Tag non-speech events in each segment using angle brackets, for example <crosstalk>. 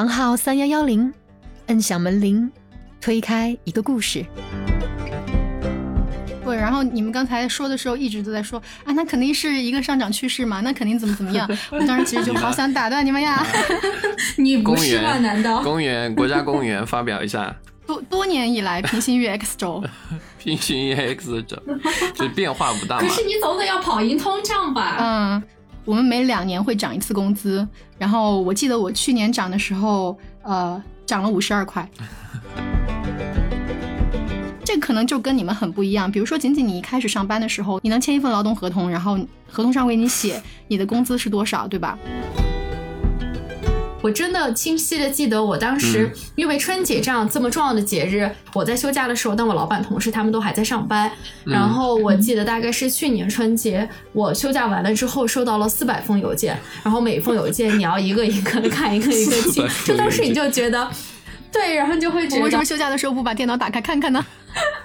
房号三幺幺零，摁响门铃，推开一个故事。对，然后你们刚才说的时候一直都在说啊，那肯定是一个上涨趋势嘛，那肯定怎么怎么样。<laughs> 我当时其实就好想打断你们呀，你 <laughs> 不是吧？难，道？公园，国家公园发表一下 <laughs> 多多年以来平行于 X 轴，平行于 X 轴，就是变化不大可。是你总得要跑赢通胀吧？嗯，我们每两年会涨一次工资，然后我记得我去年涨的时候，呃，涨了五十二块。<laughs> 这可能就跟你们很不一样。比如说，仅仅你一开始上班的时候，你能签一份劳动合同，然后合同上为你写你的工资是多少，对吧？我真的清晰的记得，我当时嗯因为春节这样这么重要的节日，我在休假的时候，但我老板同事他们都还在上班。嗯然后我记得大概是去年春节，我休假完了之后，收到了四百封邮件，然后每封邮件你要一个一个的看，一个一个记400 <laughs> 封，就当时你就觉得。对，然后就会觉得我为什么休假的时候不把电脑打开看看呢？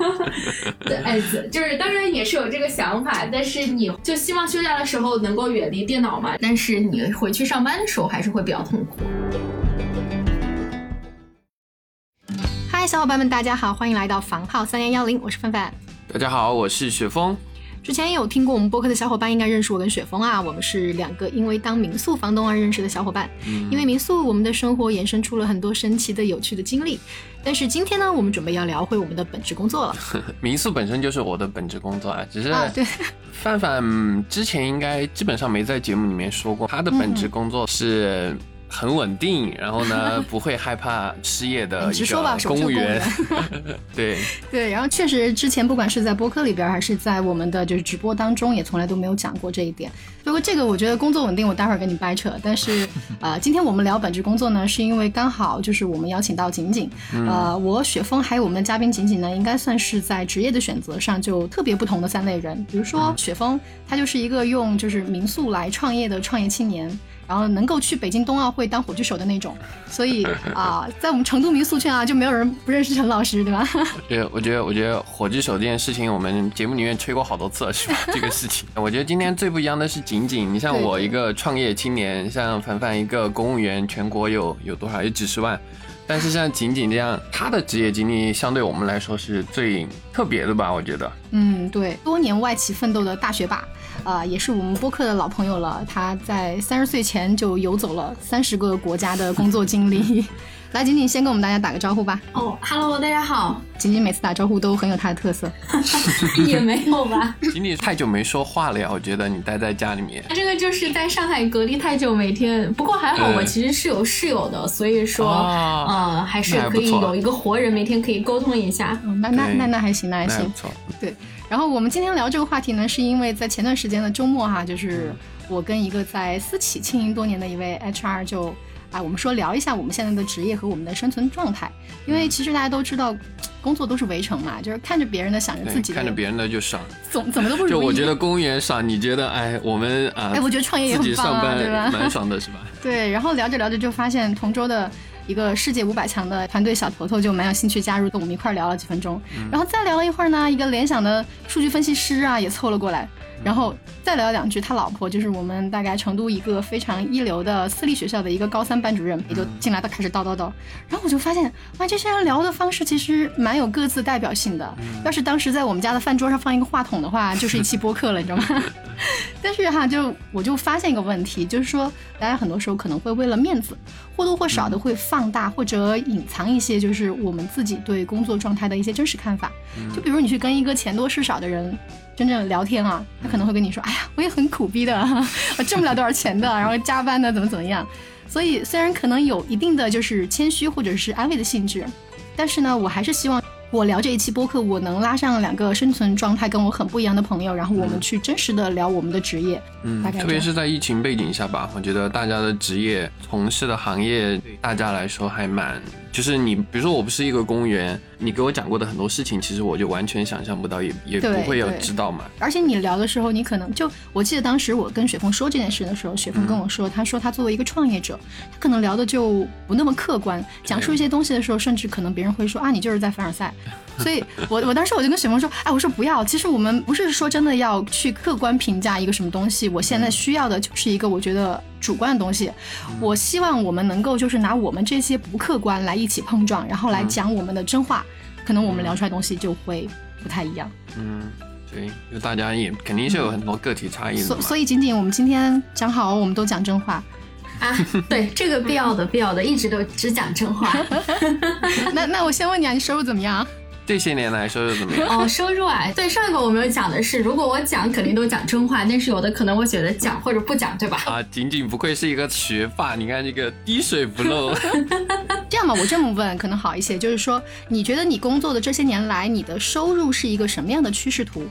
<laughs> 对，哎，就是当然也是有这个想法，但是你就希望休假的时候能够远离电脑嘛。但是你回去上班的时候还是会比较痛苦。嗨，小伙伴们，大家好，欢迎来到房号三幺幺零，我是范范。大家好，我是雪峰。之前有听过我们播客的小伙伴应该认识我跟雪峰啊，我们是两个因为当民宿房东而认识的小伙伴。嗯因为民宿，我们的生活衍生出了很多神奇的、有趣的经历。但是今天呢，我们准备要聊回我们的本职工作了 <laughs> 民宿本身就是我的本职工作啊，只是啊。对，范范之前应该基本上没在节目里面说过，他的本职工作是很稳定，然后呢 <laughs> 不会害怕失业的一说吧，公务员。<laughs> <laughs> 对，对，然后确实之前不管是在播客里边，还是在我们的就是直播当中，也从来都没有讲过这一点。不过这个我觉得工作稳定，我待会儿跟你掰扯。但是呃，今天我们聊本职工作呢，是因为刚好就是我们邀请到景景，呃，我雪峰还有我们的嘉宾景景呢，应该算是在职业的选择上就特别不同的三类人。比如说雪峰，他就是一个用就是民宿来创业的创业青年。然后能够去北京冬奥会当火炬手的那种，所以啊、<laughs> 在我们成都民宿圈啊，就没有人不认识陈老师，对吧？<laughs> 对，我觉得，我觉得火炬手这件事情，我们节目里面吹过好多次了，是吧？<laughs> 这个事情，我觉得今天最不一样的是景景，你像我一个创业青年，像凡凡一个公务员，全国有有多少？有几十万。但是像景景这样，他的职业经历相对我们来说是最特别的吧？我觉得。嗯，对，多年外企奋斗的大学霸，啊、也是我们播客的老朋友了。他在三十岁前就游走了三十个国家的工作经历。<laughs> 来，仅仅先跟我们大家打个招呼吧。哦哈喽，大家好，仅仅每次打招呼都很有他的特色。<laughs> 也没有吧。<laughs> 仅仅太久没说话了呀，我觉得你待在家里面。这个就是在上海隔离太久，每天不过还好，我其实是有室友的，所以说，哦嗯，还是可以有一个活人，每天可以沟通一下。嗯，那那那那还行，那还行那还不。错。然后我们今天聊这个话题呢，是因为在前段时间的周末哈，就是我跟一个在私企经营多年的一位 HR 就啊，我们说聊一下我们现在的职业和我们的生存状态。因为其实大家都知道，工作都是围城嘛，就是看着别人的，想着自，己的，看着别人的就爽。总怎么都不如。就我觉得公务员爽，你觉得哎，我们啊，哎，我觉得创业也很棒啊，上班对吧？蛮爽的，是吧？<laughs> 对，然后聊着聊着就发现同桌的一个世界五百强的团队小头头就蛮有兴趣加入，跟我们一块聊了几分钟。然后再聊了一会儿呢，一个联想的数据分析师啊也凑了过来，然后再聊两句，他老婆就是我们大概成都一个非常一流的私立学校的一个高三班主任，也就进来，他开始叨叨叨。然后我就发现，哇，这些人聊的方式其实蛮有各自代表性的。要是当时在我们家的饭桌上放一个话筒的话，就是一期播客了，你知道吗？但是哈，就我就发现一个问题，就是说大家很多时候可能会为了面子，或多或少的会放大或者隐藏一些，就是我们自己对工作状态的一些真实看法。就比如你去跟一个钱多事少的人真正聊天啊，他可能会跟你说：“哎呀，我也很苦逼的，<laughs> 我挣不了多少钱的，<laughs> 然后加班的怎么怎么样。”所以虽然可能有一定的就是谦虚或者是安慰的性质，但是呢，我还是希望。我聊这一期播客，我能拉上两个生存状态跟我很不一样的朋友，然后我们去真实的聊我们的职业。嗯大概，特别是在疫情背景下吧，我觉得大家的职业从事的行业，对大家来说还蛮，就是你，比如说我不是一个公务员，你给我讲过的很多事情，其实我就完全想象不到，也也不会有知道嘛。而且你聊的时候，你可能就我记得当时我跟雪峰说这件事的时候，雪峰跟我说，他说他作为一个创业者，他可能聊的就不那么客观，讲述一些东西的时候，甚至可能别人会说啊，你就是在凡尔赛，所以我我当时我就跟雪峰说，哎，我说不要，其实我们不是说真的要去客观评价一个什么东西，我现在需要的就是一个我觉得主观的东西。我希望我们能够就是拿我们这些不客观来一起碰撞，然后来讲我们的真话，可能我们聊出来东西就会不太一样。嗯，对，就大家也肯定是有很多个体差异的嘛。所所以仅仅我们今天讲好，我们都讲真话。啊，对，这个必要的必要的，一直都只讲真话。<laughs> 那那我先问你啊，你收入怎么样？这些年来收入怎么样？哦，收入啊，对，上一个我没有讲的是，如果我讲，肯定都讲真话，但是有的可能我觉得讲或者不讲，对吧？啊，仅仅不愧是一个学霸，你看这个滴水不漏。<laughs> 这样吧，我这么问可能好一些，就是说，你觉得你工作的这些年来，你的收入是一个什么样的趋势图？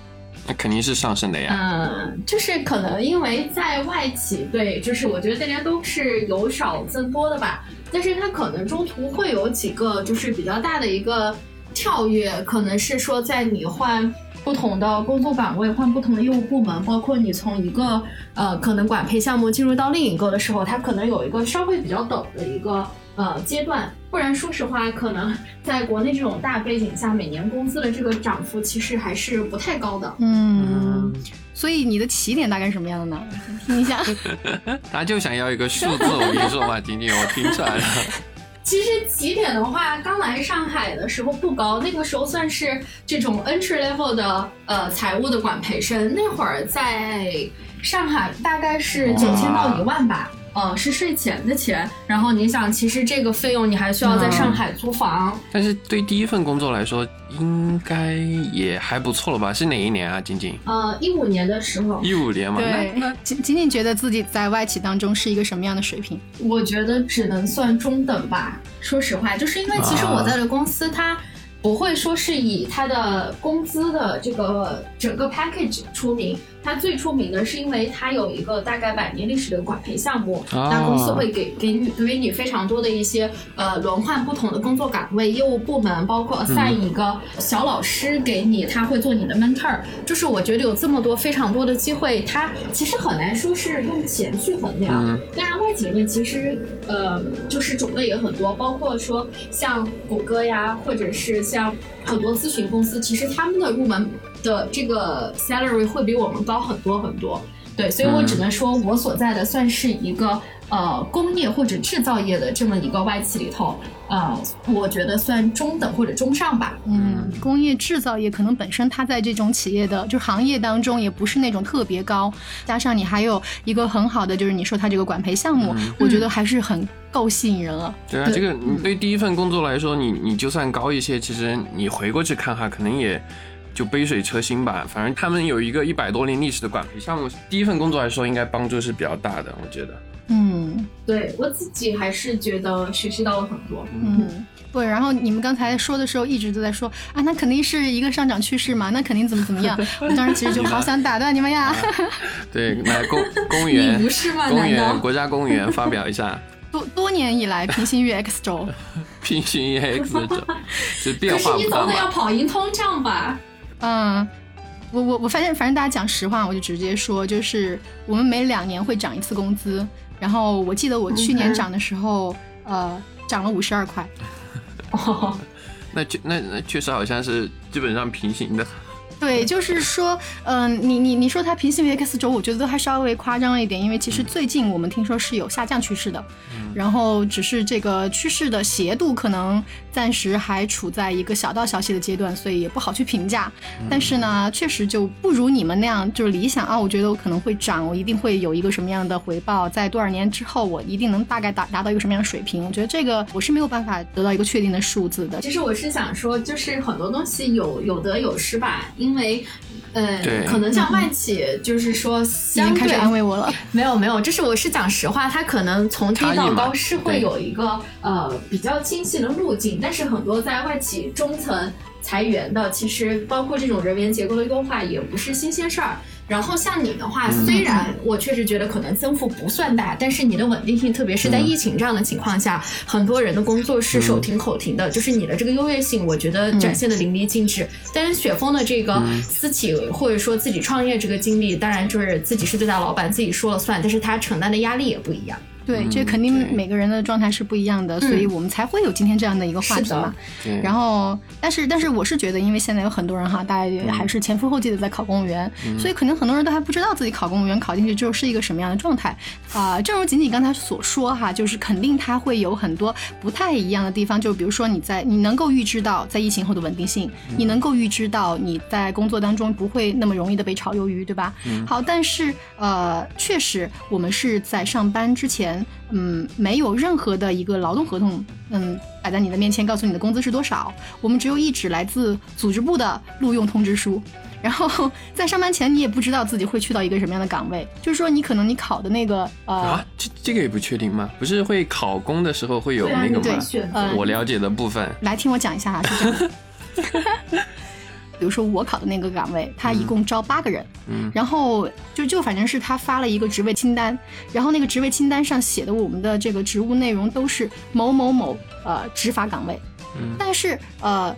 那肯定是上升的呀。嗯，就是可能因为在外企，对，就是我觉得大家都是由少增多的吧，但是它可能中途会有几个就是比较大的一个跳跃，可能是说在你换不同的工作岗位、换不同的业务部门，包括你从一个呃可能管培项目进入到另一个的时候，它可能有一个稍微比较陡的一个呃阶段。不然，说实话，可能在国内这种大背景下，每年工资的这个涨幅其实还是不太高的。嗯，所以你的起点大概是什么样的呢？听一下。他就想要一个数字，我跟你说嘛，晶晶，我听出来了。其实起点的话，刚来上海的时候不高，那个时候算是这种 entry level 的呃财务的管培生，那会儿在上海大概是九千到一万吧。呃，是税前的钱，然后你想，其实这个费用你还需要在上海租房。但是对第一份工作来说，应该也还不错了吧？是哪一年啊，晶晶？呃，一五年的时候。一五年嘛。对。仅仅仅觉得自己在外企当中是一个什么样的水平？我觉得只能算中等吧。说实话，就是因为其实我在的公司它。不会说是以他的工资的这个整个 package 出名，他最出名的是因为它有一个大概百年历史的管培项目，那公司会给给你给你非常多的一些呃轮换不同的工作岗位、业务部门，包括 assign 一个小老师给你，他会做你的 mentor。就是我觉得有这么多非常多的机会，它其实很难说是用钱去衡量。当然外企里面其实呃就是种类也很多，包括说像谷歌呀，或者是。像很多咨询公司，其实他们的入门的这个 salary 会比我们高很多很多。对，所以我只能说，我所在的算是一个呃工业或者制造业的这么一个外企里头，呃，我觉得算中等或者中上吧。嗯，工业制造业可能本身它在这种企业的就行业当中也不是那种特别高，加上你还有一个很好的就是你说它这个管培项目，我觉得还是很。够吸引人了。对啊，这个你对第一份工作来说，你你就算高一些，其实你回过去看哈，可能也就杯水车薪吧。反正他们有一个一百多年历史的管培项目，第一份工作来说，应该帮助是比较大的，我觉得。嗯，对我自己还是觉得学习到了很多。嗯，对。然后你们刚才说的时候，一直都在说啊，那肯定是一个上涨趋势嘛，那肯定怎么怎么样。<laughs> 我当时其实就好想打断你们呀。<laughs> 对，来公公务员，你不是吗？公务员，国家公务员发表一下。多多年以来，平行于 X 轴，<laughs> 平行于 X 轴，就变化可是你总得要跑赢通胀吧？嗯，我我我发现，反正大家讲实话，我就直接说，就是我们每两年会涨一次工资。然后我记得我去年涨的时候，呃，涨了五十二块。<laughs> 哦，<laughs> 那确那那确实好像是基本上平行的。对，就是说，嗯，你你你说它平行于 X 轴，我觉得都还稍微夸张了一点，因为其实最近我们听说是有下降趋势的，然后只是这个趋势的斜度可能暂时还处在一个小道消息的阶段，所以也不好去评价。但是呢，确实就不如你们那样就是理想啊，我觉得我可能会涨，我一定会有一个什么样的回报，在多少年之后，我一定能大概达达到一个什么样的水平。我觉得这个我是没有办法得到一个确定的数字的。其实我是想说，就是很多东西有有得有失吧。因为，呃，可能像外企，就是说，已经开始安慰我了。没有没有，就是我是讲实话，它可能从低到高是会有一个呃比较清晰的路径，但是很多在外企中层裁员的，其实包括这种人员结构的优化，也不是新鲜事儿。然后像你的话，虽然我确实觉得可能增幅不算大，但是你的稳定性，特别是在疫情这样的情况下，很多人的工作是手停口停的，就是你的这个优越性，我觉得展现的淋漓尽致。但是雪峰的这个私企或者说自己创业这个经历，当然就是自己是最大老板，自己说了算，但是他承担的压力也不一样。对，嗯这肯定每个人的状态是不一样的，所以我们才会有今天这样的一个话题嘛。对，然后，但是但是我是觉得，因为现在有很多人哈，大家也还是前赴后继的在考公务员，所以可能很多人都还不知道自己考公务员考进去之后是一个什么样的状态。啊、正如仅仅刚才所说哈，就是肯定它会有很多不太一样的地方，就比如说你在你能够预知到在疫情后的稳定性，你能够预知到你在工作当中不会那么容易的被炒鱿鱼，对吧？好，但是呃，确实我们是在上班之前，嗯，没有任何的一个劳动合同，嗯，摆在你的面前，告诉你的工资是多少。我们只有一纸来自组织部的录用通知书。然后在上班前，你也不知道自己会去到一个什么样的岗位，就是说你可能你考的那个呃，啊，这这个也不确定吗？不是会考公的时候会有那个吗你可以？选择呃我了解的部分，来听我讲一下啊，是这样的。比如说我考的那个岗位，他一共招八个人，嗯。然后就就反正是他发了一个职位清单，然后那个职位清单上写的我们的这个职务内容都是某某某呃执法岗位，嗯。但是呃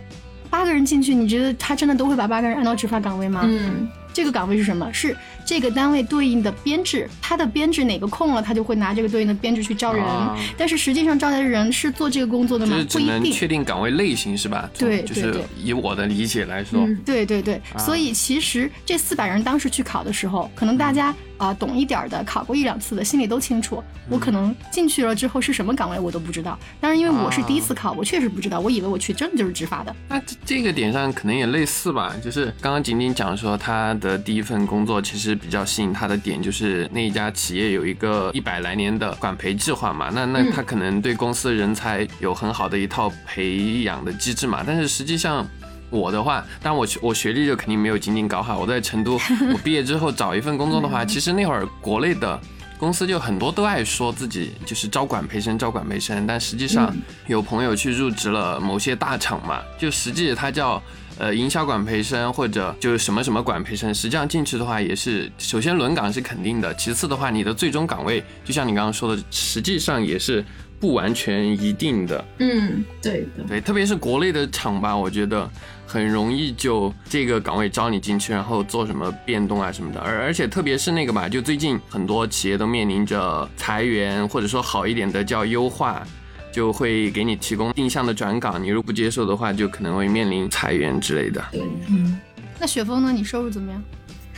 八个人进去，你觉得他真的都会把八个人按到执法岗位吗？嗯，这个岗位是什么？是这个单位对应的编制，它的编制哪个空了，他就会拿这个对应的编制去招人。啊但是实际上招来的人是做这个工作的吗不一定。确定岗位类型是吧？对就是以我的理解来说，嗯对对对，啊所以其实这四百人当时去考的时候，可能大家啊、懂一点儿的，考过一两次的，心里都清楚。我可能进去了之后是什么岗位我都不知道。当然，因为我是第一次考，我确实不知道，我以为我去真的就是执法的。那这这个点上可能也类似吧，就是刚刚仅仅讲说他的第一份工作其实比较吸引他的点，就是那一家企业有一个一百来年的管培计划嘛，那那嗯他可能对公司的人才有很好的一套培养的机制嘛，但是实际上。我的话，但我学我学历就肯定没有仅仅搞好。我在成都，<laughs> 我毕业之后找一份工作的话，其实那会儿国内的公司就很多都爱说自己就是招管培生，招管培生，但实际上嗯有朋友去入职了某些大厂嘛，就实际它叫呃营销管培生或者就是什么什么管培生，实际上进去的话也是首先轮岗是肯定的，其次的话你的最终岗位就像你刚刚说的，实际上也是不完全一定的。嗯，对的，对，特别是国内的厂吧，我觉得很容易就这个岗位招你进去，然后做什么变动啊什么的。而而且特别是那个吧，就最近很多企业都面临着裁员，或者说好一点的叫优化，就会给你提供定向的转岗，你如果不接受的话，就可能会面临裁员之类的。对，嗯那雪峰呢？你收入怎么样？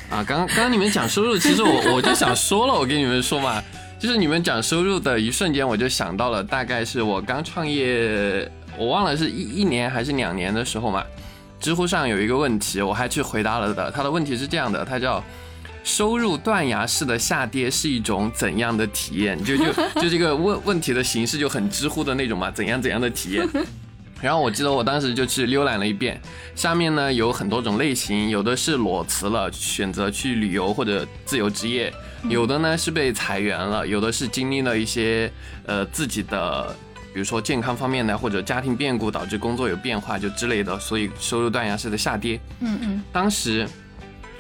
啊，刚刚刚刚你们讲收入，其实我我就想说了，我跟你们说嘛，就是你们讲收入的一瞬间，我就想到了，大概是我刚创业，我忘了是一一年还是两年的时候嘛，知乎上有一个问题，我还去回答了的，他的问题是这样的，他叫。收入断崖式的下跌是一种怎样的体验？就就 <laughs> 就这个问问题的形式就很知乎的那种嘛，怎样怎样的体验？<laughs> 然后我记得我当时就去浏览了一遍，下面呢有很多种类型，有的是裸辞了，选择去旅游或者自由职业；有的呢是被裁员了，有的是经历了一些呃自己的，比如说健康方面的或者家庭变故导致工作有变化就之类的，所以收入断崖式的下跌。嗯嗯，当时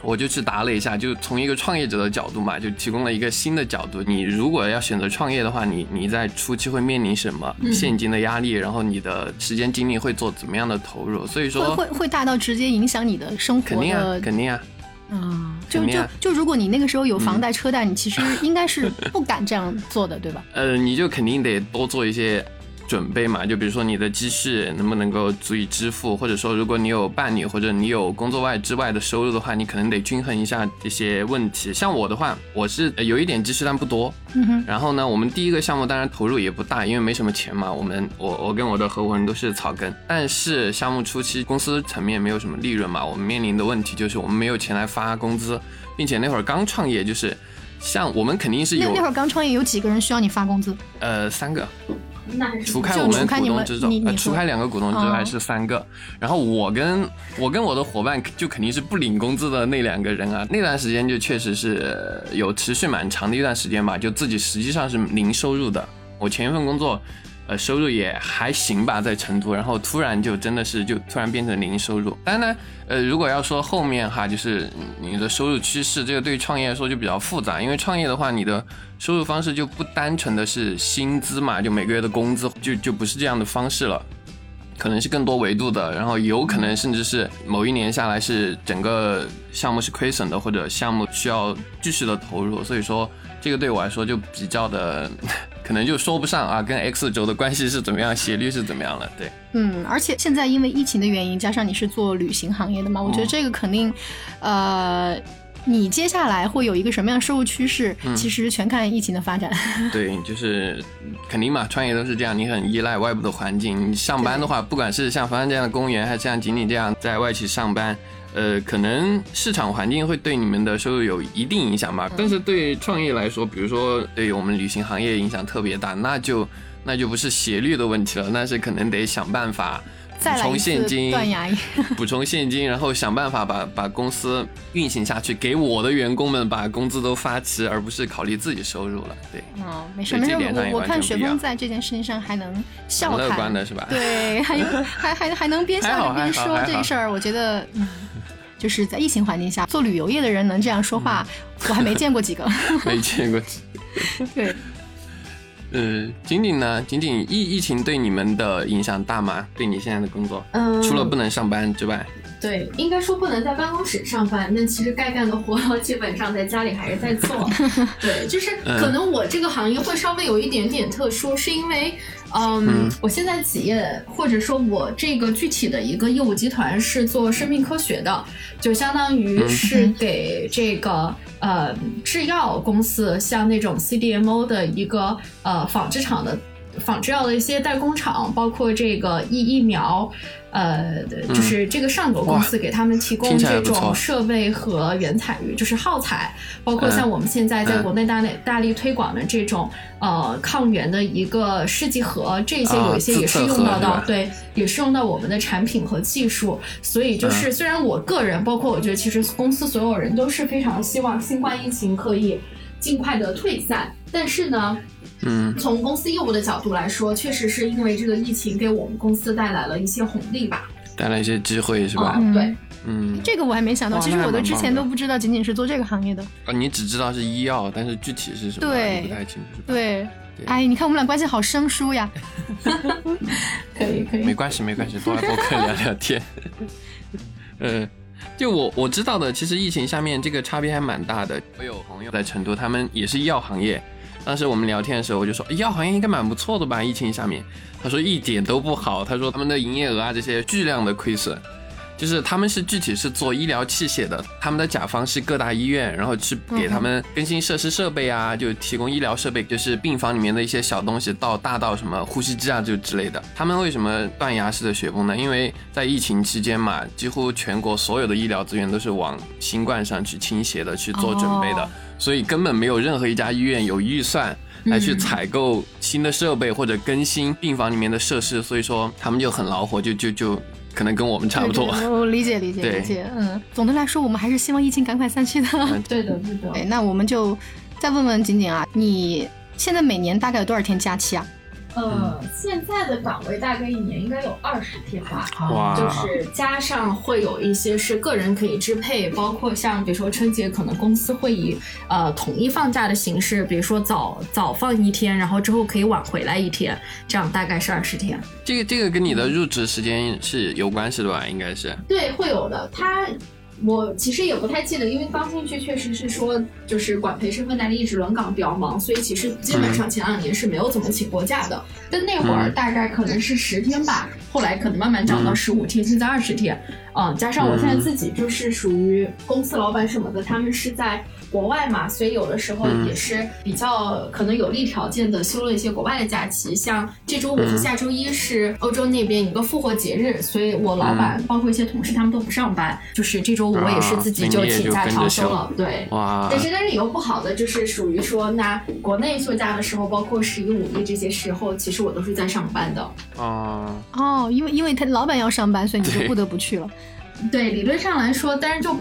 我就去答了一下，就从一个创业者的角度嘛，就提供了一个新的角度。你如果要选择创业的话，你你在初期会面临什么嗯现金的压力，然后你的时间精力会做怎么样的投入？所以说会会大到直接影响你的生活肯定啊，肯定啊，嗯，就就就如果你那个时候有房贷车贷，你其实应该是不敢这样做的，对吧？<laughs> 呃，你就肯定得多做一些准备嘛，就比如说你的积蓄能不能够足以支付，或者说如果你有伴侣或者你有工作外之外的收入的话，你可能得均衡一下这些问题。像我的话，我是呃有一点积蓄，但不多。嗯哼，然后呢，我们第一个项目当然投入也不大，因为没什么钱嘛。我们我我跟我的合伙人都是草根，但是项目初期公司层面没有什么利润嘛，我们面临的问题就是我们没有钱来发工资，并且那会儿刚创业，就是像我们肯定是有那那会儿刚创业，有几个人需要你发工资？呃三个，那还是除开我们股东之中，除开两个股东之哦外是三个。然后我跟我跟我的伙伴就肯定是不领工资的那两个人啊。那段时间就确实是呃有持续蛮长的一段时间吧，就自己实际上是零收入的。我前一份工作，呃，收入也还行吧，在成都，然后突然就真的是就突然变成零收入。当然呢，呃，如果要说后面哈，就是你的收入趋势，这个对于创业来说就比较复杂，因为创业的话，你的收入方式就不单纯的是薪资嘛，就每个月的工资就就不是这样的方式了。可能是更多维度的，然后有可能甚至是某一年下来是整个项目是亏损的，或者项目需要继续的投入，所以说这个对我来说就比较的，<laughs> 可能就说不上啊，跟 X 轴的关系是怎么样，斜率是怎么样了。对，嗯，而且现在因为疫情的原因，加上你是做旅行行业的嘛，我觉得这个肯定，呃，你接下来会有一个什么样的收入趋势，其实全看疫情的发展。<laughs> 对，就是肯定嘛，创业都是这样，你很依赖外部的环境。你上班的话，不管是像凡凡这样的公务员，还是像锦锦这样在外企上班。呃，可能市场环境会对你们的收入有一定影响吧，但是对创业来说，比如说对我们旅行行业影响特别大，那就那就不是斜率的问题了，那是可能得想办法补充现金，断崖，<laughs> 补充现金，然后想办法把把公司运行下去，给我的员工们把工资都发齐，而不是考虑自己收入了。对，哦，没事没事，我我看雪峰在这件事情上还能笑乐观的是吧？对，还还还还能边笑着边说这事儿，我觉得。就是在疫情环境下做旅游业的人能这样说话，我还没见过几个。<laughs> 没见过几个。<laughs> 对。呃，仅仅呢？仅仅疫疫情对你们的影响大吗？对你现在的工作，嗯，除了不能上班之外。对，应该说不能在办公室上班，那其实该干的活基本上在家里还是在做。<laughs> 对，就是可能我这个行业会稍微有一点点特殊，是因为。嗯，我现在企业或者说我这个具体的一个业务集团是做生命科学的，就相当于是给这个呃制药公司，像那种 CDMO 的一个呃纺织厂的仿制药的一些代工厂，包括这个疫疫苗。呃，就是这个上游公司给他们提供这种设备和原材料，就是耗材，包括像我们现在在国内大力大力推广的这种呃抗原的一个试剂盒，这些有一些也是用到到，对，也是用到我们的产品和技术。所以就是虽然我个人，包括我觉得其实公司所有人都是非常希望新冠疫情可以尽快的退散，但是呢。嗯，从公司业务的角度来说，确实是因为这个疫情给我们公司带来了一些红利吧，带来一些机会是吧？对，嗯，这个我还没想到，其实我都之前都不知道，仅仅是做这个行业的。啊，你只知道是医药，但是具体是什么，对，不太清楚。对，哎，你看我们俩关系好生疏呀。<laughs> 可以可以，没关系没关系，多来播客聊聊天。呃，<laughs> 就我我知道的，其实疫情下面这个差别还蛮大的。我有朋友在成都，他们也是医药行业。当时我们聊天的时候，我就说医药行业应该蛮不错的吧？疫情下面，他说一点都不好。他说他们的营业额啊这些巨量的亏损，就是他们是具体是做医疗器械的，他们的甲方是各大医院，然后去给他们更新设施设备啊，就提供医疗设备，就是病房里面的一些小东西，到大到什么呼吸机啊就之类的。他们为什么断崖式的雪崩呢？因为在疫情期间嘛，几乎全国所有的医疗资源都是往新冠上去倾斜的，去做准备的。所以根本没有任何一家医院有预算来去采购新的设备或者更新病房里面的设施，所以说他们就很恼火，就就就可能跟我们差不多。<laughs> 我理解理解理解，嗯，总的来说我们还是希望疫情赶快散去的。对的对的。哎，那我们就再问问景景啊，你现在每年大概有多少天假期啊？呃，现在的岗位大概一年应该有二十天吧，就是加上会有一些是个人可以支配，包括像比如说春节可能公司会以呃统一放假的形式，比如说早早放一天，然后之后可以晚回来一天，这样大概是二十天。这个这个跟你的入职时间是有关系的吧？应该是。对，会有的。他。我其实也不太记得，因为刚进去确实是说，就是管培身份代理一直轮岗比较忙，所以其实基本上前两年是没有怎么请过假的。但那会儿大概可能是十天吧，后来可能慢慢涨到十五天，现在二十天。嗯，加上我现在自己就是属于公司老板什么的，他们是在。国外嘛，所以有的时候也是比较可能有利条件的休了一些国外的假期，像这周五和下周一是欧洲那边一个复活节日，所以我老板包括一些同事他们都不上班，就是这周五我也是自己就请假调休了，对。哇。但是但是有不好的就是属于说，那国内休假的时候，包括十一、五一这些时候，其实我都是在上班的。哦。哦，因为因为他老板要上班，所以你就不得不去了。对，理论上来说，但是就。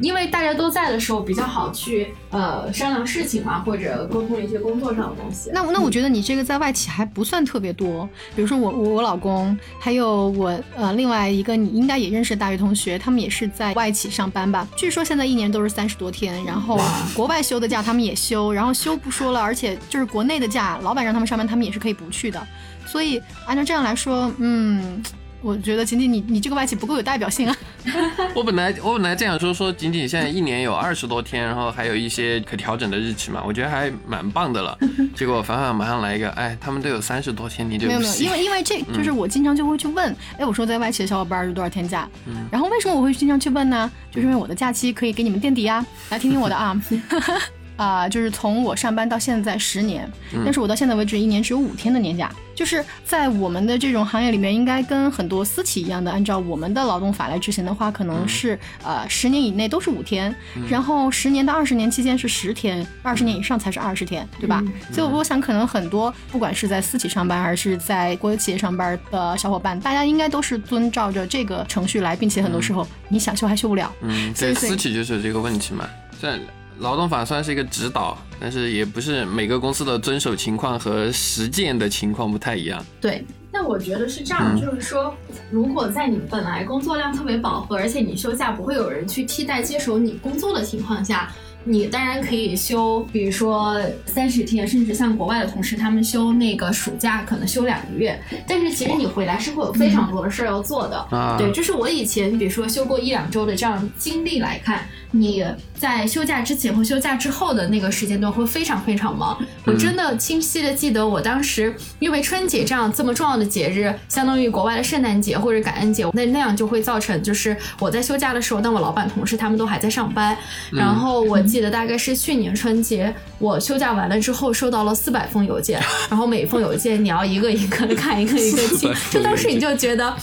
因为大家都在的时候比较好去呃商量事情嘛，或者沟通一些工作上的东西。那那我觉得你这个在外企还不算特别多。比如说我我我老公，还有我呃另外一个你应该也认识的大学同学，他们也是在外企上班吧？据说现在一年都是三十多天，然后国外休的假他们也休，然后休不说了，而且就是国内的假，老板让他们上班，他们也是可以不去的。所以按照这样来说，嗯。我觉得仅仅你你这个外企不够有代表性啊。<laughs> 我本来我本来这样说说，仅仅现在一年有二十多天，然后还有一些可调整的日期嘛，我觉得还蛮棒的了。<laughs> 结果凡凡马上来一个，哎，他们都有三十多天，你就没有没有，因为因为这就是我经常就会去问，哎，我说在外企的小伙伴是多少天假？然后为什么我会经常去问呢？就是因为我的假期可以给你们垫底啊，来听听我的啊。<laughs> 啊，就是从我上班到现在十年，但是我到现在为止一年只有五天的年假，就是在我们的这种行业里面，应该跟很多私企一样的，按照我们的劳动法来执行的话，可能是呃十年以内都是五天，然后十年到二十年期间是十天，二十年以上才是二十天，对吧？所以我想可能很多不管是在私企上班还是在国有企业上班的小伙伴，大家应该都是遵照着这个程序来，并且很多时候你想休还休不了。嗯，对，私企就是有这个问题嘛，在。劳动法算是一个指导，但是也不是每个公司的遵守情况和实践的情况不太一样。对，那我觉得是这样，就是说，如果在你本来工作量特别饱和，而且你休假不会有人去替代接手你工作的情况下。你当然可以休，比如说三十天，甚至像国外的同事，他们休那个暑假可能休两个月。但是其实你回来是会有非常多的事儿要做的。对，就是我以前比如说休过一两周的这样经历来看，你在休假之前和休假之后的那个时间段会非常非常忙。我真的清晰的记得，我当时因为春节这样这么重要的节日，相当于国外的圣诞节或者感恩节，那那样就会造成就是我在休假的时候，但我老板同事他们都还在上班，然后我。记得大概是去年春节，我休假完了之后收到了四百封邮件，然后每一封邮件你要一个一个的看，一个一个 <laughs> 清，就当时你就觉得，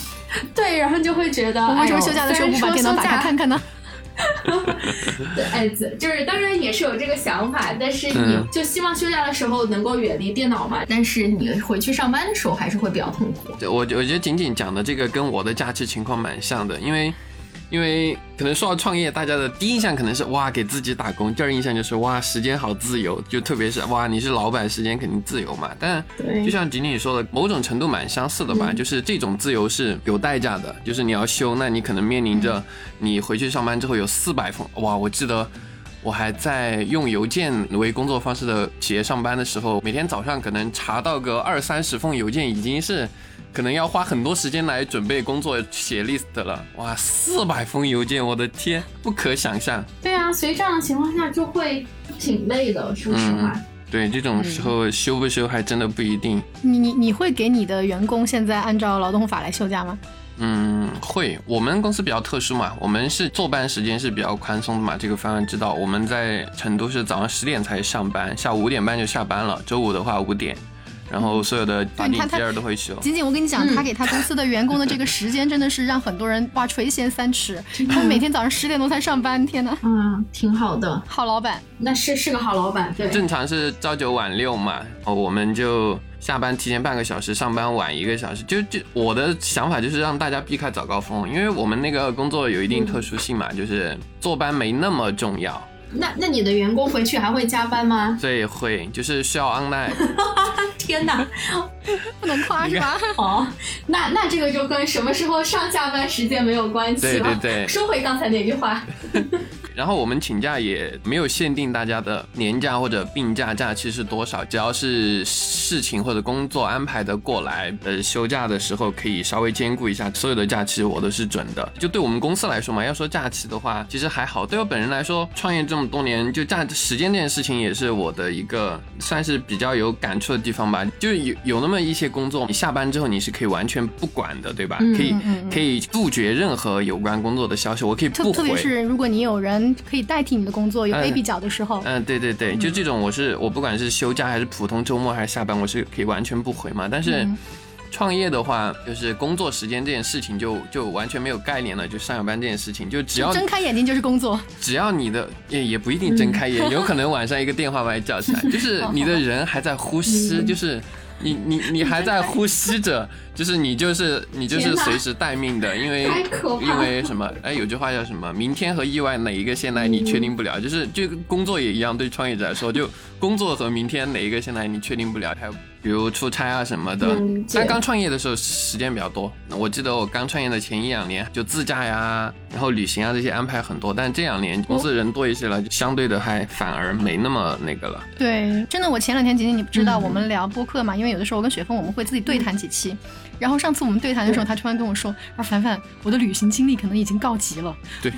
对，然后就会觉得，为什么休假的时候不把电脑打开看看呢？<laughs> 对，哎，就是当然也是有这个想法，但是你就希望休假的时候能够远离电脑嘛，但是你回去上班的时候还是会比较痛苦。我我觉得仅仅讲的这个跟我的假期情况蛮像的，因为。因为可能说到创业，大家的第一印象可能是哇给自己打工，第二印象就是哇时间好自由，就特别是哇你是老板，时间肯定自由嘛。但就像仅仅说的，某种程度蛮相似的吧，就是这种自由是有代价的，就是你要休，那你可能面临着你回去上班之后有四百封哇，我记得我还在用邮件为工作方式的企业上班的时候，每天早上可能查到个二三十封邮件，已经是。可能要花很多时间来准备工作写 list 了，哇，四百封邮件，我的天，不可想象。对啊，所以这样的情况下就会挺累的，说实话。对，这种时候休不休还真的不一定。你你你会给你的员工现在按照劳动法来休假吗？嗯，会。我们公司比较特殊嘛，我们是坐班时间是比较宽松的嘛，这个方案知道。我们在成都是早上十点才上班，下午五点半就下班了。周五的话五点。然后所有的法定节日都会休。仅仅我跟你讲，他给他公司的员工的这个时间真的是让很多人哇垂涎三尺。<laughs> 他们每天早上十点多才上班，天呐。嗯，挺好的，好老板。那是是个好老板，对。正常是朝九晚六嘛，哦，我们就下班提前半个小时，上班晚一个小时。就就我的想法就是让大家避开早高峰，因为我们那个工作有一定特殊性嘛，就是坐班没那么重要。那那你的员工回去还会加班吗？对，会，就是需要 online。<laughs> 天哪，不能夸是吧？哦，那那这个就跟什么时候上下班时间没有关系了。对对对，说回刚才那句话。然后我们请假也没有限定大家的年假或者病假假期是多少，只要是事情或者工作安排的过来，呃，休假的时候可以稍微兼顾一下。所有的假期我都是准的。就对我们公司来说嘛，要说假期的话，其实还好。对我本人来说，创业这么多年，就假时间这件事情也是我的一个算是比较有感触的地方吧。就有有那么一些工作，你下班之后你是可以完全不管的，对吧？可以可以杜绝任何有关工作的消息，我可以不回。特别是如果你有人。可以代替你的工作，有 baby 脚的时候。嗯，对对对，就这种，我是我不管是休假还是普通周末还是下班，我是可以完全不回嘛。但是创业的话，就是工作时间这件事情就就完全没有概念了，就上下班这件事情，就只要睁开眼睛就是工作。<laughs> 只要你的也也不一定睁开眼，有可能晚上一个电话把你叫起来，就是 <laughs> 你的人还在呼吸，就是你你你还在呼吸着。就是你就是你就是随时待命的，因为因为什么？哎，有句话叫什么？明天和意外哪一个先来？你确定不了。就是就工作也一样，对创业者来说，就工作和明天哪一个先来，你确定不了。还有比如出差啊什么的。能理。解但刚创业的时候时间比较多，我记得我刚创业的前一两年就自驾呀，然后旅行啊这些安排很多，但这两年公司人多一些了，就相对的还反而没那么那个了。对，真的，我前两天仅仅你不知道，嗯。我们聊播客嘛，因为有的时候我跟雪峰我们会自己对谈几期。然后上次我们对谈的时候，他突然跟我说：“啊凡凡，我的旅行经历可能已经告急了，对。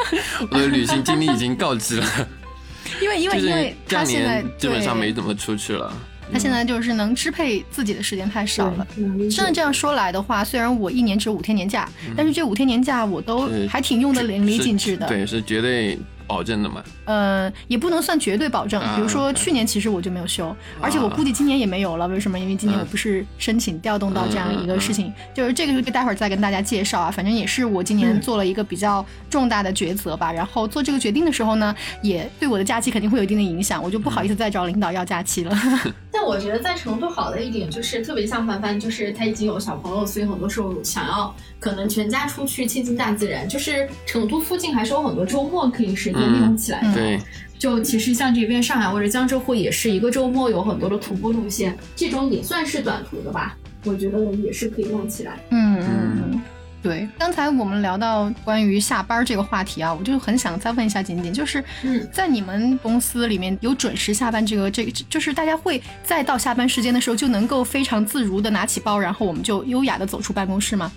<laughs> 我的旅行经历已经告急了，<laughs> 因为因为因为他现在基本上没怎么出去了。他现在就是能支配自己的时间太少了。真的这样说来的话，虽然我一年只有五天年假，但是这五天年假我都还挺用的淋漓尽致的。对，是绝对保证的嘛。呃，也不能算绝对保证。啊比如说去年其实我就没有休，而且我估计今年也没有了。为什么？因为今年我嗯不是申请调动到这样一个事嗯情，就是这个待会儿再跟大家介绍啊。反正也是我今年嗯做了一个比较重大的抉择吧。然后做这个决定的时候呢，也对我的假期肯定会有一定的影响，我就不好意思再找领导要假期了。<laughs> 但我觉得在成都好的一点就是，特别像凡凡，就是他已经有小朋友，所以很多时候想要可能全家出去亲近大自然，就是成都附近还是有很多周末可以时间利用起来的。嗯对，就其实像这边上海或者江浙沪也是一个周末有很多的徒步路线，这种也算是短途的吧，我觉得也是可以用起来。嗯嗯嗯。对，刚才我们聊到关于下班这个话题啊，我就很想再问一下锦锦，就是嗯在你们公司里面有准时下班这个这个，就是大家会在到下班时间的时候就能够非常自如的拿起包，然后我们就优雅的走出办公室吗？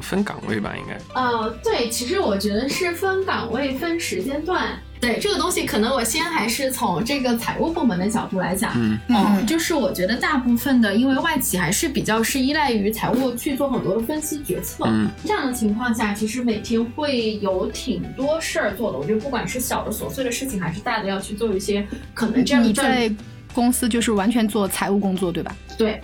分岗位吧，应该。呃，对，其实我觉得是分岗位、分时间段。对这个东西，可能我先还是从这个财务部门的角度来讲。嗯嗯，就是我觉得大部分的，因为外企还是比较是依赖于财务去做很多的分析决策。嗯这样的情况下，其实每天会有挺多事儿做的。我觉得不管是小的琐碎的事情，还是大的要去做一些可能这样你在公司就是完全做财务工作，对吧？对，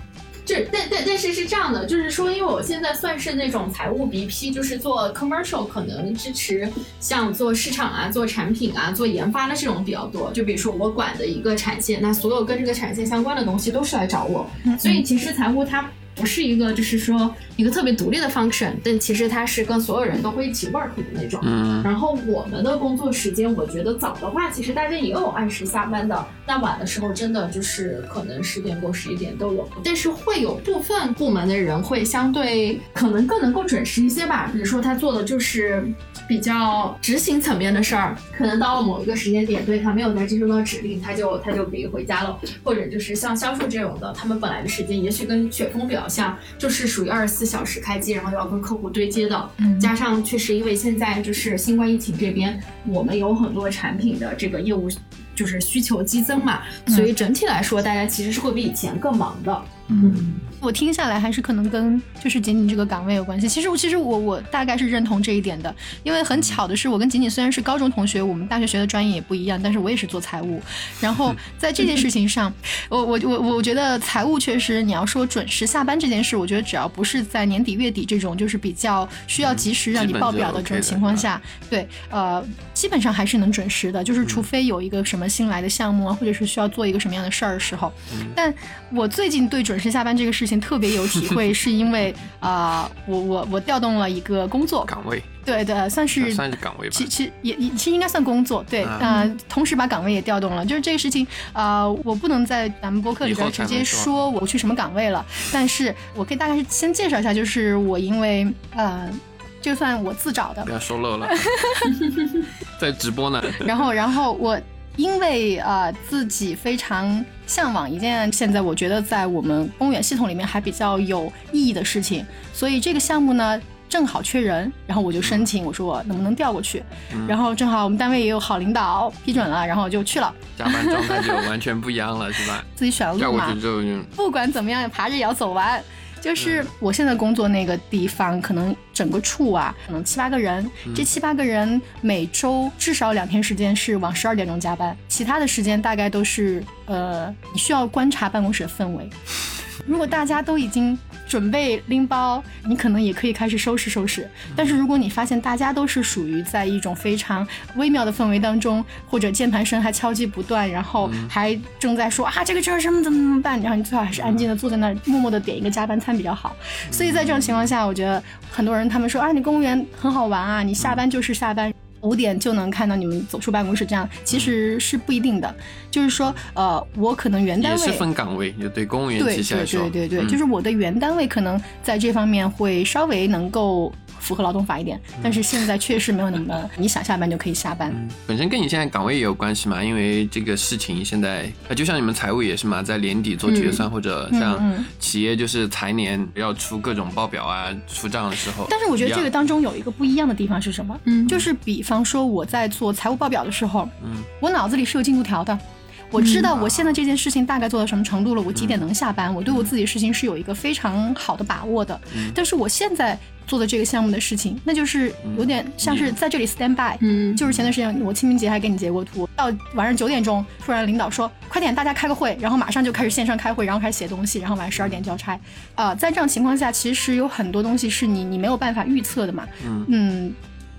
这但但但是是这样的，就是说，因为我现在算是那种财务 BP，就是做 commercial，可能支持像做市场啊、做产品啊、做研发的这种比较多。就比如说我管的一个产线，那所有跟这个产线相关的东西都是来找我，所以其实财务它。不是一个，就是说一个特别独立的 function，但其实它是跟所有人都会一起 work 的那种。嗯然后我们的工作时间，我觉得早的话，其实大家也有按时下班的。那晚的时候，真的就是可能十点过、十一点都有。但是会有部分部门的人会相对可能更能够准时一些吧。比如说他做的就是比较执行层面的事儿，可能到了某一个时间点，对他没有再接收到指令，他就他就可以回家了。或者就是像销售这种的，他们本来的时间也许跟雪峰比较像，就是属于二十四小时开机，然后要跟客户对接的。嗯加上确实因为现在就是新冠疫情这边，我们有很多产品的这个业务就是需求激增嘛，所以整体来说，大家其实是会比以前更忙的。嗯，我听下来还是可能跟就是仅仅这个岗位有关系。其实我其实我我大概是认同这一点的，因为很巧的是，我跟仅仅虽然是高中同学，我们大学学的专业也不一样，但是我也是做财务。然后 <laughs> 在这件事情上，我我我我觉得财务确实，你要说准时下班这件事，我觉得只要不是在年底月底这种就是比较需要及时让你报表的这种情况下，对，呃，基本上还是能准时的，就是除非有一个什么新来的项目啊，或者是需要做一个什么样的事儿的时候。但我最近对准时下班这个事情特别有体会，<laughs> 是因为啊、呃我我我调动了一个工作，岗位对对，算是算是岗位吧其。其也也其实应该算工作，对，嗯呃，同时把岗位也调动了，就是这个事情，呃，我不能在咱们播客里边直接说说我去什么岗位了，<laughs> 但是我可以大概先介绍一下，就是我因为呃，就算我自找的不，要说漏了，<laughs> 在直播呢。然后，然后我因为呃自己非常向往一件现在我觉得在我们公园系统里面还比较有意义的事情，所以这个项目呢。正好缺人，然后我就申请，我说我能不能调过去，<laughs> 然后正好我们单位也有好领导批准了，然后我就去了，加班状态就完全不一样了，是吧？<laughs> 自己选了调过路嘛，去之后就不管怎么样，爬着也要走完。就是我现在工作那个地方，可能整个处啊，可能七八个人，这七八个人每周至少两天时间是往十二点钟加班，其他的时间大概都是呃，你需要观察办公室的氛围。如果大家都已经准备拎包，你可能也可以开始收拾收拾。但是如果你发现大家都是属于在一种非常微妙的氛围当中，或者键盘声还敲击不断，然后还正在说啊这个事儿什么怎么怎么办，然后你最好还是安静的坐在那儿，默默的点一个加班餐比较好。所以在这种情况下，我觉得很多人他们说啊你公务员很好玩啊，你下班就是下班。五点就能看到你们走出办公室，这样其实是不一定的。就是说，呃，我可能原单位也是分岗位，就对公务员对对体系来说，对对对，嗯就是我的原单位可能在这方面会稍微能够符合劳动法一点，但是现在确实没有那么 <laughs> 你想下班就可以下班。本身跟你现在岗位也有关系嘛，因为这个事情现在，呃，就像你们财务也是嘛，在年底做决算，或者像企业就是财年要出各种报表啊、出账的时候，但是我觉得这个当中有一个不一样的地方是什么？嗯就是比方说我在做财务报表的时候，嗯我脑子里是有进度条的。我知道我现在这件事情大概做到什么程度了，我几点能下班，我对我自己的事情是有一个非常好的把握的。但是我现在做的这个项目的事情，那就是有点像是在这里 stand by，嗯就是前段时间我清明节还给你截过图，到晚上九点钟，突然领导说快点大家开个会，然后马上就开始线上开会，然后开始写东西，然后晚上十二点交差。啊、在这样情况下，其实有很多东西是你你没有办法预测的嘛。嗯嗯，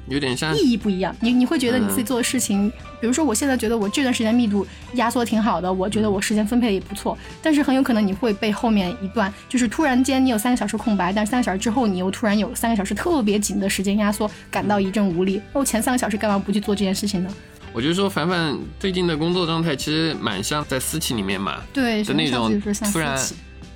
有点像意义不一样，你你会觉得你自己做的事情，比如说我现在觉得我这段时间密度压缩挺好的，我觉得我时间分配的也不错，但是很有可能你会被后面一段，就是突然间你有三个小时空白，但是三个小时之后你又突然有三个小时特别紧的时间压缩，感到一阵无力。那我前三个小时干嘛不去做这件事情呢？我就说凡凡最近的工作状态其实蛮像在私企里面嘛，对，的那种就是像突然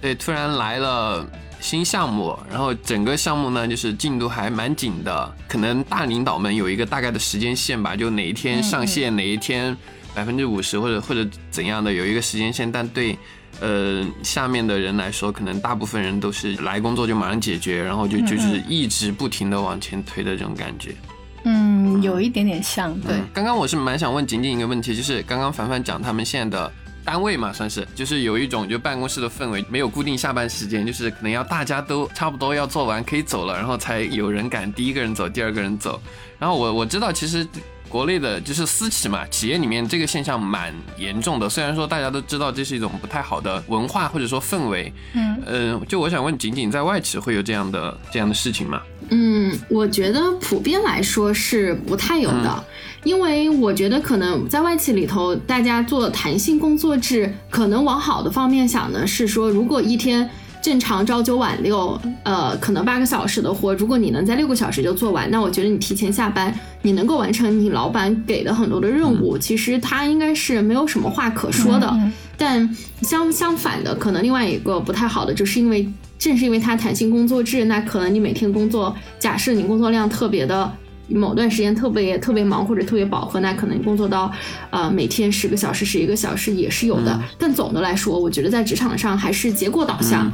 对，突然来了新项目，然后整个项目呢就是进度还蛮紧的，可能大领导们有一个大概的时间线吧，就哪一天上线，哪一天百分之五十或者或者怎样的有一个时间线，但对。呃，下面的人来说，可能大部分人都是来工作就马上解决，然后就就是一直不停的往前推的这种感觉。嗯，有一点点像，对。嗯刚刚我是蛮想问仅仅一个问题，就是刚刚凡凡讲他们现在的单位嘛，算是就是有一种就办公室的氛围，没有固定下班时间，就是可能要大家都差不多要做完可以走了，然后才有人敢第一个人走，第二个人走。然后我我知道其实。国内的就是私企嘛，企业里面这个现象蛮严重的。虽然说大家都知道这是一种不太好的文化或者说氛围，嗯嗯、就我想问，仅仅在外企会有这样的这样的事情吗？嗯，我觉得普遍来说是不太有的，因为我觉得可能在外企里头，大家做弹性工作制，可能往好的方面想呢，是说如果一天。正常朝九晚六，呃，可能八个小时的活，如果你能在六个小时就做完，那我觉得你提前下班，你能够完成你老板给的很多的任务，其实他应该是没有什么话可说的。嗯但相相反的，可能另外一个不太好的，就是因为正是因为他弹性工作制，那可能你每天工作，假设你工作量特别的。某段时间特别特别忙或者特别饱和，那可能工作到呃每天十个小时、十一个小时也是有的。嗯。但总的来说，我觉得在职场上还是结果导向，嗯。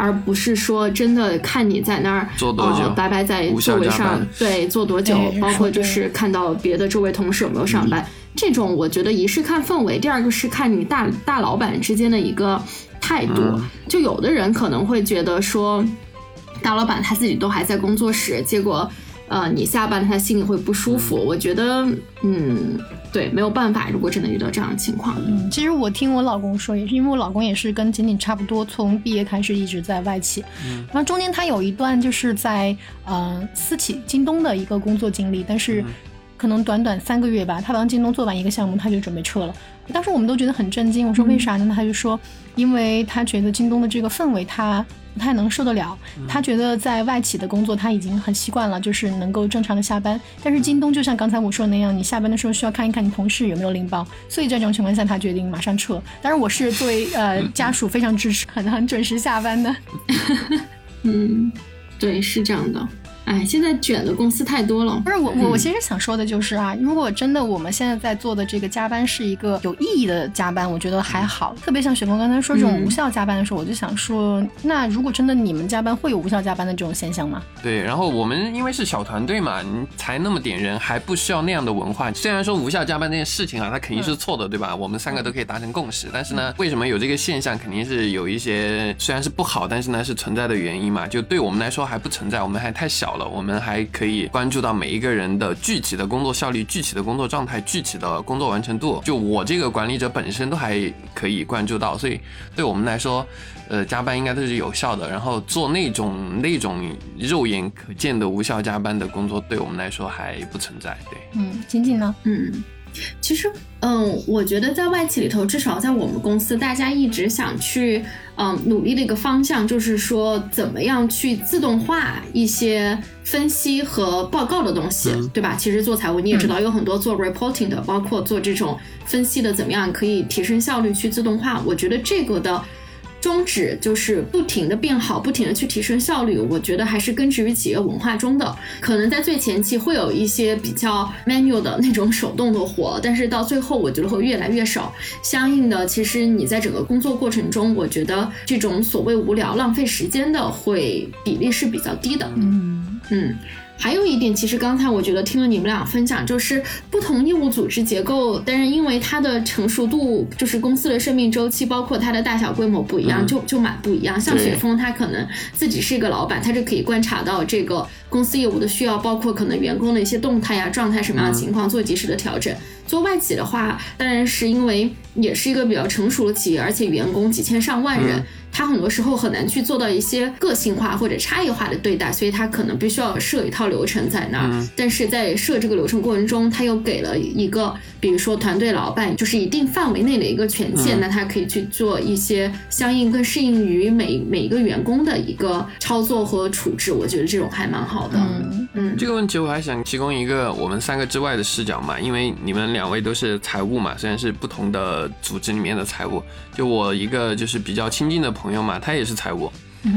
而不是说真的看你在那儿做多久？呃白白在座位上对坐多久？哎，包括就是看到别的周围同事有没有上班，这种我觉得一是看氛围，第二个是看你大大老板之间的一个态度。嗯。就有的人可能会觉得说，大老板他自己都还在工作室，结果呃你下班了，他心里会不舒服。我觉得嗯，对，没有办法，如果真的遇到这样的情况，嗯，其实我听我老公说，也是因为我老公也是跟锦锦差不多，从毕业开始一直在外企，然后中间他有一段就是在呃私企京东的一个工作经历，但是可能短短三个月吧，他帮京东做完一个项目，他就准备撤了。当时我们都觉得很震惊，我说为啥呢？他就说，因为他觉得京东的这个氛围他不太能受得了，他觉得在外企的工作他已经很习惯了，就是能够正常的下班。但是京东就像刚才我说的那样，你下班的时候需要看一看你同事有没有拎包，所以在这种情况下他决定马上撤。当然我是作为呃家属非常支持，很很准时下班的。<laughs> 嗯，对，是这样的。哎，现在卷的公司太多了不。是我我我其实想说的就是啊，如果真的我们现在在做的这个加班是一个有意义的加班，我觉得还好。特别像雪峰刚才说这种嗯无效加班的时候，我就想说，那如果真的你们加班会有无效加班的这种现象吗？对，然后我们因为是小团队嘛，你才那么点人，还不需要那样的文化。虽然说无效加班这件事情啊，它肯定是错的，对吧？我们三个都可以达成共识。但是呢，为什么有这个现象，肯定是有一些虽然是不好，但是呢是存在的原因嘛。就对我们来说还不存在，我们还太小了，我们还可以关注到每一个人的具体的工作效率、具体的工作状态、具体的工作完成度。就我这个管理者本身都还可以关注到，所以对我们来说。呃，加班应该都是有效的，然后做那种那种肉眼可见的无效加班的工作，对我们来说还不存在。对，嗯，仅仅呢？嗯，其实，嗯，我觉得在外企里头，至少在我们公司，大家一直想去，嗯，努力的一个方向，就是说怎么样去自动化一些分析和报告的东西，对吧？其实做财务你也知道，有很多做 reporting 的，包括做这种分析的，怎么样可以提升效率去自动化？我觉得这个的。宗旨就是不停的变好，不停的去提升效率。我觉得还是根植于企业文化中的。可能在最前期会有一些比较 manual 的那种手动的活，但是到最后我觉得会越来越少。相应的，其实你在整个工作过程中，我觉得这种所谓无聊、浪费时间的会比例是比较低的。嗯嗯。还有一点，其实刚才我觉得听了你们俩分享，就是不同业务组织结构，但是因为它的成熟度，就是公司的生命周期，包括它的大小规模不一样，就就蛮不一样。像雪峰，他可能自己是一个老板，他就可以观察到这个公司业务的需要，包括可能员工的一些动态呀、状态什么样的情况，做及时的调整。做外企的话，当然是因为也是一个比较成熟的企业，而且员工几千上万人。他很多时候很难去做到一些个性化或者差异化的对待，所以他可能必须要设一套流程在那儿。但是在设这个流程过程中，他又给了一个，比如说团队老板，就是一定范围内的一个权限，那他可以去做一些相应更适应于每每一个员工的一个操作和处置。我觉得这种还蛮好的。嗯嗯，这个问题我还想提供一个我们三个之外的视角嘛，因为你们两位都是财务嘛，虽然是不同的组织里面的财务，就我一个就是比较亲近的朋。友嘛，他也是财务，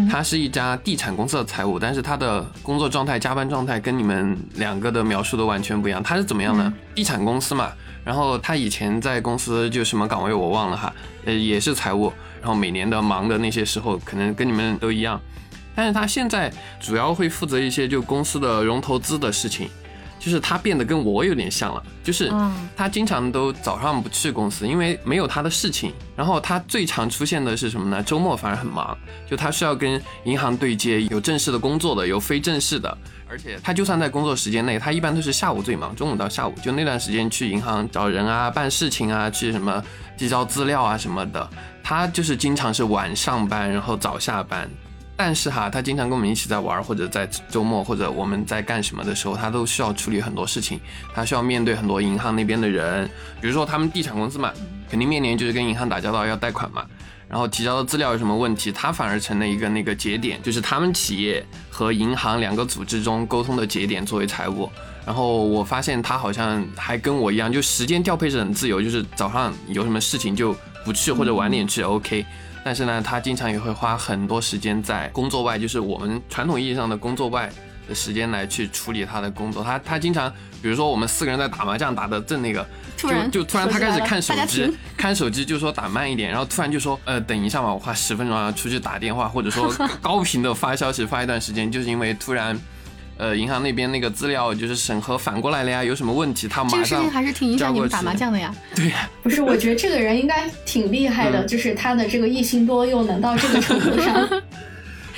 他是一家地产公司的财务，但是他的工作状态、加班状态跟你们两个的描述都完全不一样。他是怎么样呢？地产公司嘛，然后他以前在公司就什么岗位我忘了哈，呃，也是财务，然后每年的忙的那些时候可能跟你们都一样，但是他现在主要会负责一些就公司的融投资的事情。就是他变得跟我有点像了，就是他经常都早上不去公司，因为没有他的事情。然后他最常出现的是什么呢？周末反而很忙，就他需要跟银行对接，有正式的工作的，有非正式的。而且他就算在工作时间内，他一般都是下午最忙，中午到下午就那段时间去银行找人啊、办事情啊、去什么递交资料啊什么的。他就是经常是晚上班，然后早下班。但是哈，他经常跟我们一起在玩，或者在周末，或者我们在干什么的时候，他都需要处理很多事情。他需要面对很多银行那边的人，比如说他们地产公司嘛，肯定面临就是跟银行打交道要贷款嘛，然后提交的资料有什么问题，他反而成了一个那个节点，就是他们企业和银行两个组织中沟通的节点。作为财务，然后我发现他好像还跟我一样，就时间调配是很自由，就是早上有什么事情就不去或者晚点去，OK。但是呢，他经常也会花很多时间在工作外，就是我们传统意义上的工作外的时间来去处理他的工作。他他经常，比如说我们四个人在打麻将，打的正那个，就就突然他开始看手机，看手机就说打慢一点，然后突然就说呃等一下嘛，我花十分钟要出去打电话，或者说高频的发消息发一段时间，就是因为突然。呃，银行那边那个资料就是审核反过来了呀，有什么问题他马上这个事情还是挺影响你们打麻将的呀。<laughs> 对呀，不是，我觉得这个人应该挺厉害的，就是他的这个一心多又能到这个程度上。<laughs>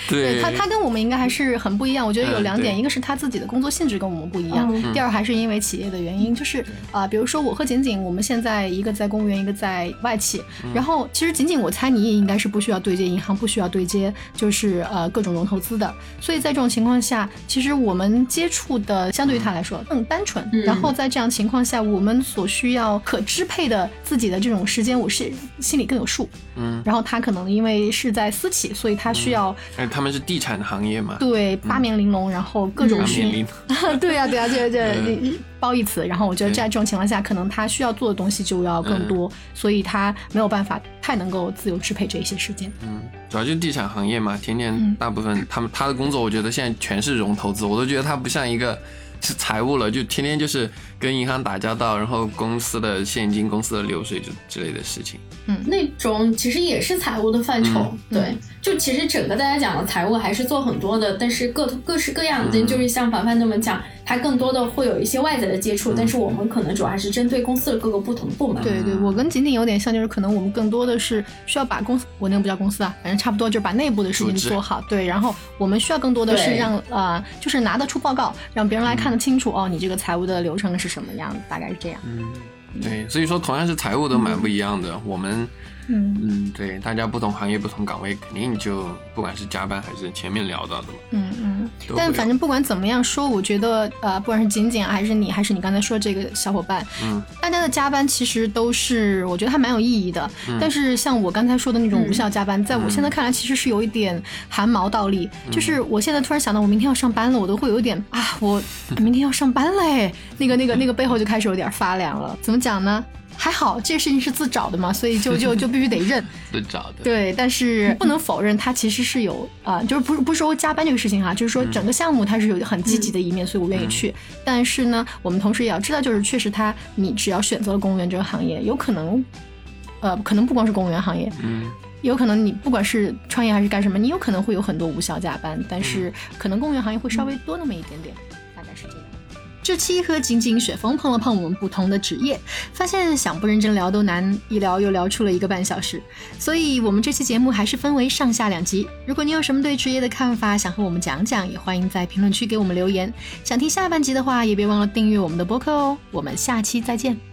对他，他跟我们应该还是很不一样。我觉得有两点，一个是他自己的工作性质跟我们不一样，第二还是因为企业的原因。就是啊，比如说我和锦锦，我们现在一个在公务员，一个在外企。然后其实锦锦，我猜你也应该是不需要对接银行，不需要对接就是呃各种融投资的。所以在这种情况下，其实我们接触的相对于他来说更单纯。然后在这样情况下，我们所需要可支配的自己的这种时间，我是心里更有数。嗯。然后他可能因为是在私企，所以他需要。他们是地产行业嘛？对，八面玲珑，然后各种训。<laughs> 对呀，对呀，对对，褒义词。然后我觉得在这种情况下，可能他需要做的东西就要更多，所以他没有办法太能够自由支配这一些时间。嗯，主要就是地产行业嘛，天天大部分他们他的工作，我觉得现在全是融投资，我都觉得他不像一个。是财务了，就天天就是跟银行打交道，然后公司的现金、公司的流水之之类的事情。嗯，那种其实也是财务的范畴。对，就其实整个大家讲的财务还是做很多的，但是各各式各样的，就是像凡凡那么讲。它更多的会有一些外在的接触，但是我们可能主要还是针对公司的各个不同部门。对对，我跟仅仅有点像，就是可能我们更多的是需要把公司，我那个不叫公司啊，反正差不多就是把内部的事情做好。对，然后我们需要更多的是让呃，就是拿得出报告，让别人来看得清楚哦，你这个财务的流程是什么样，大概是这样。嗯，对，所以说同样是财务都蛮不一样的，我们嗯嗯，对，大家不同行业、不同岗位，肯定就不管是加班还是前面聊到的嘛，嗯嗯。但反正不管怎么样说，我觉得呃，不管是景景啊，还是你，还是你刚才说这个小伙伴，嗯，大家的加班其实都是我觉得还蛮有意义的。但是像我刚才说的那种无效加班，在我现在看来，其实是有一点汗毛倒立。就是我现在突然想到，我明天要上班了，我都会有一点啊，我明天要上班嘞，那个那个那个背后就开始有点发凉了。怎么讲呢？还好这个事情是自找的嘛，所以就 <laughs> 就就必须得认。自找的。对，但是不能否认，它其实是有啊、就是不是不是说加班这个事情哈、就是说整个项目它是有很积极的一面，所以我愿意去。但是呢，我们同时也要知道，就是确实它，你只要选择了公务员这个行业，有可能，呃，可能不光是公务员行业，嗯，有可能你不管是创业还是干什么，你有可能会有很多无效加班，但是可能公务员行业会稍微多那么一点点。这期和仅仅雪峰碰了碰我们不同的职业，发现想不认真聊都难，一聊又聊出了一个半小时。所以我们这期节目还是分为上下两集。如果你有什么对职业的看法，想和我们讲讲，也欢迎在评论区给我们留言。想听下半集的话，也别忘了订阅我们的播客哦。我们下期再见。